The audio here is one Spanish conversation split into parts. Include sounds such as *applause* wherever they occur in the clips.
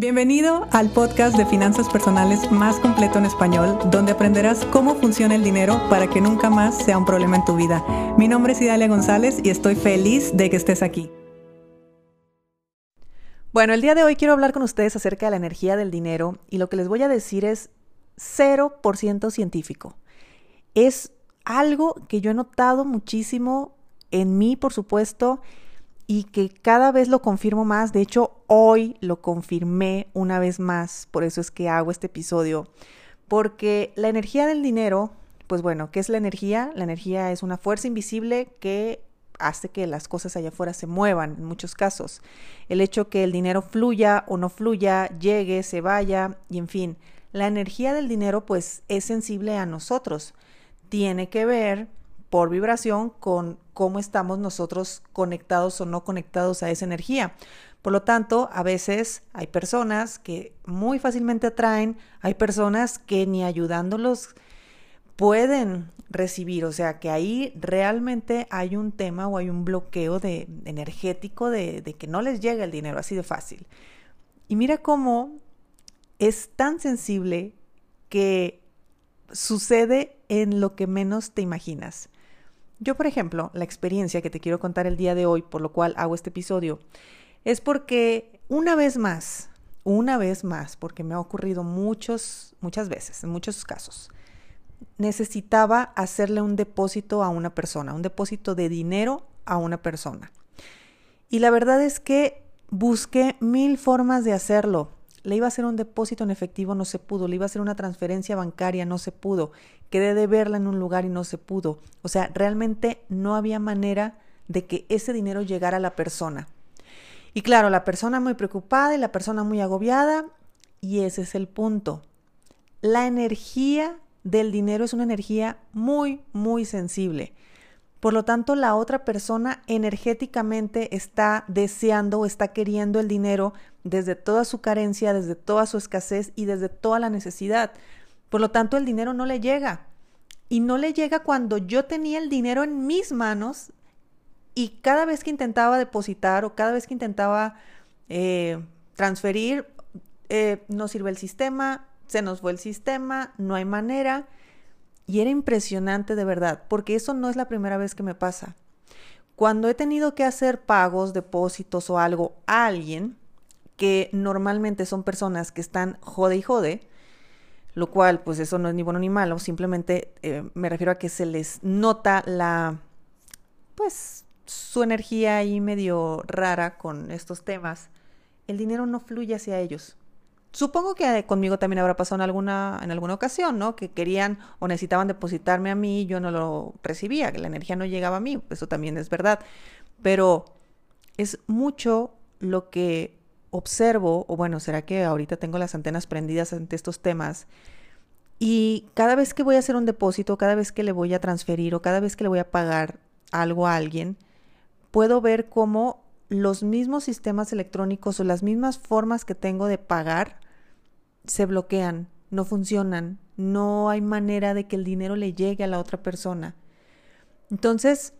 Bienvenido al podcast de finanzas personales más completo en español, donde aprenderás cómo funciona el dinero para que nunca más sea un problema en tu vida. Mi nombre es Idalia González y estoy feliz de que estés aquí. Bueno, el día de hoy quiero hablar con ustedes acerca de la energía del dinero y lo que les voy a decir es 0% científico. Es algo que yo he notado muchísimo en mí, por supuesto, y que cada vez lo confirmo más. De hecho, hoy lo confirmé una vez más, por eso es que hago este episodio, porque la energía del dinero, pues bueno, ¿qué es la energía? La energía es una fuerza invisible que hace que las cosas allá afuera se muevan en muchos casos. El hecho que el dinero fluya o no fluya, llegue, se vaya y en fin, la energía del dinero pues es sensible a nosotros. Tiene que ver por vibración con cómo estamos nosotros conectados o no conectados a esa energía. Por lo tanto, a veces hay personas que muy fácilmente atraen, hay personas que ni ayudándolos pueden recibir, o sea que ahí realmente hay un tema o hay un bloqueo de, energético de, de que no les llega el dinero así de fácil. Y mira cómo es tan sensible que sucede en lo que menos te imaginas. Yo, por ejemplo, la experiencia que te quiero contar el día de hoy, por lo cual hago este episodio, es porque una vez más, una vez más, porque me ha ocurrido muchos, muchas veces, en muchos casos, necesitaba hacerle un depósito a una persona, un depósito de dinero a una persona. Y la verdad es que busqué mil formas de hacerlo. Le iba a hacer un depósito en efectivo, no se pudo. Le iba a hacer una transferencia bancaria, no se pudo. Quedé de verla en un lugar y no se pudo. O sea, realmente no había manera de que ese dinero llegara a la persona. Y claro, la persona muy preocupada y la persona muy agobiada. Y ese es el punto. La energía del dinero es una energía muy, muy sensible. Por lo tanto, la otra persona energéticamente está deseando o está queriendo el dinero desde toda su carencia, desde toda su escasez y desde toda la necesidad. Por lo tanto, el dinero no le llega. Y no le llega cuando yo tenía el dinero en mis manos y cada vez que intentaba depositar o cada vez que intentaba eh, transferir, eh, no sirve el sistema, se nos fue el sistema, no hay manera. Y era impresionante de verdad, porque eso no es la primera vez que me pasa. Cuando he tenido que hacer pagos, depósitos o algo a alguien, que normalmente son personas que están jode y jode, lo cual pues eso no es ni bueno ni malo, simplemente eh, me refiero a que se les nota la, pues su energía ahí medio rara con estos temas, el dinero no fluye hacia ellos. Supongo que conmigo también habrá pasado en alguna, en alguna ocasión, ¿no? Que querían o necesitaban depositarme a mí y yo no lo recibía, que la energía no llegaba a mí, eso también es verdad. Pero es mucho lo que observo, o bueno, será que ahorita tengo las antenas prendidas ante estos temas, y cada vez que voy a hacer un depósito, cada vez que le voy a transferir o cada vez que le voy a pagar algo a alguien, puedo ver cómo los mismos sistemas electrónicos o las mismas formas que tengo de pagar se bloquean, no funcionan, no hay manera de que el dinero le llegue a la otra persona. Entonces,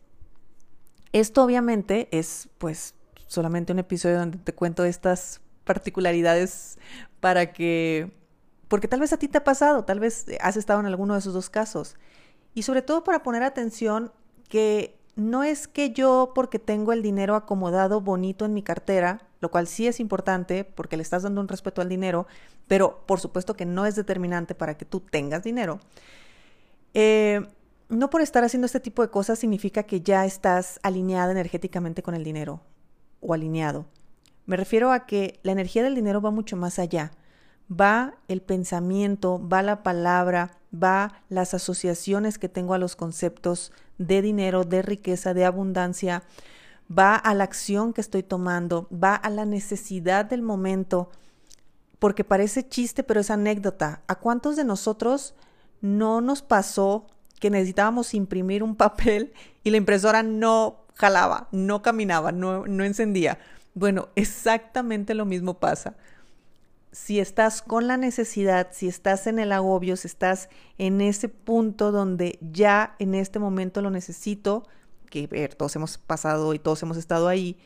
esto obviamente es pues solamente un episodio donde te cuento estas particularidades para que, porque tal vez a ti te ha pasado, tal vez has estado en alguno de esos dos casos. Y sobre todo para poner atención que no es que yo, porque tengo el dinero acomodado bonito en mi cartera, lo cual sí es importante porque le estás dando un respeto al dinero, pero por supuesto que no es determinante para que tú tengas dinero. Eh, no por estar haciendo este tipo de cosas significa que ya estás alineada energéticamente con el dinero o alineado. Me refiero a que la energía del dinero va mucho más allá. Va el pensamiento, va la palabra, va las asociaciones que tengo a los conceptos de dinero, de riqueza, de abundancia, va a la acción que estoy tomando, va a la necesidad del momento, porque parece chiste, pero es anécdota. ¿A cuántos de nosotros no nos pasó que necesitábamos imprimir un papel y la impresora no jalaba, no caminaba, no, no encendía? Bueno, exactamente lo mismo pasa si estás con la necesidad, si estás en el agobio, si estás en ese punto donde ya en este momento lo necesito, que ver, todos hemos pasado y todos hemos estado ahí,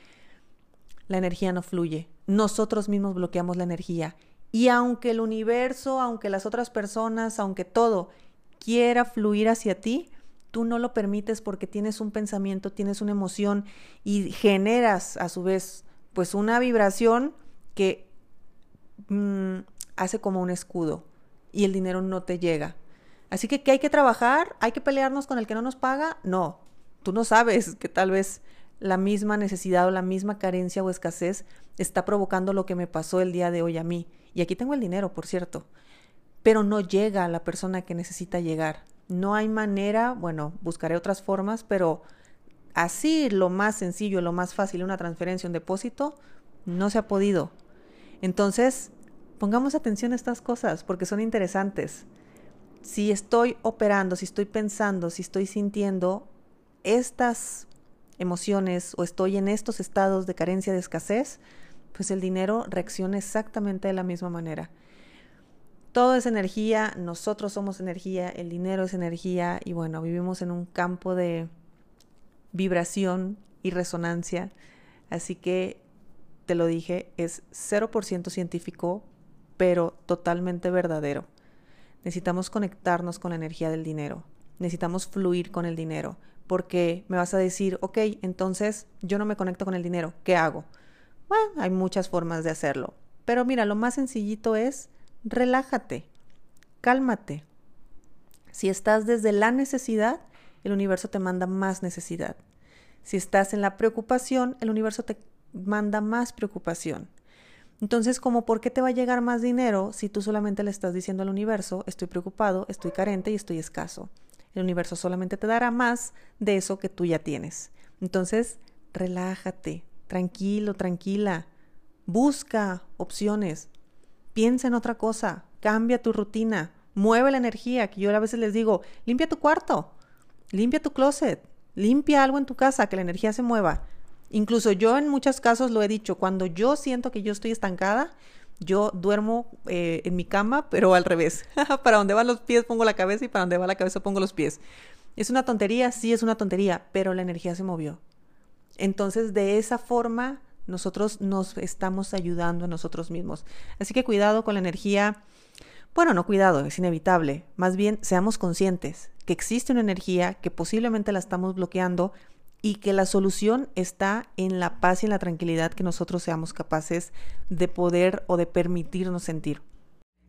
la energía no fluye. Nosotros mismos bloqueamos la energía. Y aunque el universo, aunque las otras personas, aunque todo quiera fluir hacia ti, tú no lo permites porque tienes un pensamiento, tienes una emoción y generas a su vez pues una vibración que mm, hace como un escudo y el dinero no te llega. Así que, ¿qué hay que trabajar? ¿Hay que pelearnos con el que no nos paga? No, tú no sabes que tal vez la misma necesidad o la misma carencia o escasez está provocando lo que me pasó el día de hoy a mí. Y aquí tengo el dinero, por cierto, pero no llega a la persona que necesita llegar. No hay manera, bueno, buscaré otras formas, pero así lo más sencillo, lo más fácil, una transferencia, un depósito, no se ha podido. Entonces, pongamos atención a estas cosas porque son interesantes. Si estoy operando, si estoy pensando, si estoy sintiendo estas emociones o estoy en estos estados de carencia, de escasez, pues el dinero reacciona exactamente de la misma manera. Todo es energía, nosotros somos energía, el dinero es energía y bueno, vivimos en un campo de vibración y resonancia. Así que, te lo dije, es 0% científico, pero totalmente verdadero. Necesitamos conectarnos con la energía del dinero. Necesitamos fluir con el dinero. Porque me vas a decir, ok, entonces yo no me conecto con el dinero. ¿Qué hago? Bueno, hay muchas formas de hacerlo. Pero mira, lo más sencillito es relájate, cálmate. Si estás desde la necesidad, el universo te manda más necesidad. Si estás en la preocupación, el universo te manda más preocupación. Entonces, ¿cómo por qué te va a llegar más dinero si tú solamente le estás diciendo al universo, estoy preocupado, estoy carente y estoy escaso? El universo solamente te dará más de eso que tú ya tienes. Entonces, relájate, tranquilo, tranquila. Busca opciones. Piensa en otra cosa. Cambia tu rutina. Mueve la energía, que yo a veces les digo, limpia tu cuarto, limpia tu closet, limpia algo en tu casa, que la energía se mueva. Incluso yo en muchos casos lo he dicho, cuando yo siento que yo estoy estancada, yo duermo eh, en mi cama, pero al revés. *laughs* para donde van los pies pongo la cabeza y para donde va la cabeza pongo los pies. Es una tontería, sí es una tontería, pero la energía se movió. Entonces, de esa forma, nosotros nos estamos ayudando a nosotros mismos. Así que cuidado con la energía. Bueno, no cuidado, es inevitable. Más bien, seamos conscientes que existe una energía que posiblemente la estamos bloqueando y que la solución está en la paz y en la tranquilidad que nosotros seamos capaces de poder o de permitirnos sentir.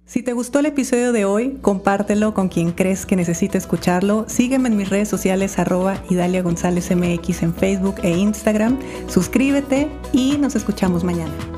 Si te gustó el episodio de hoy, compártelo con quien crees que necesite escucharlo. Sígueme en mis redes sociales arroba Idalia González MX en Facebook e Instagram. Suscríbete y nos escuchamos mañana.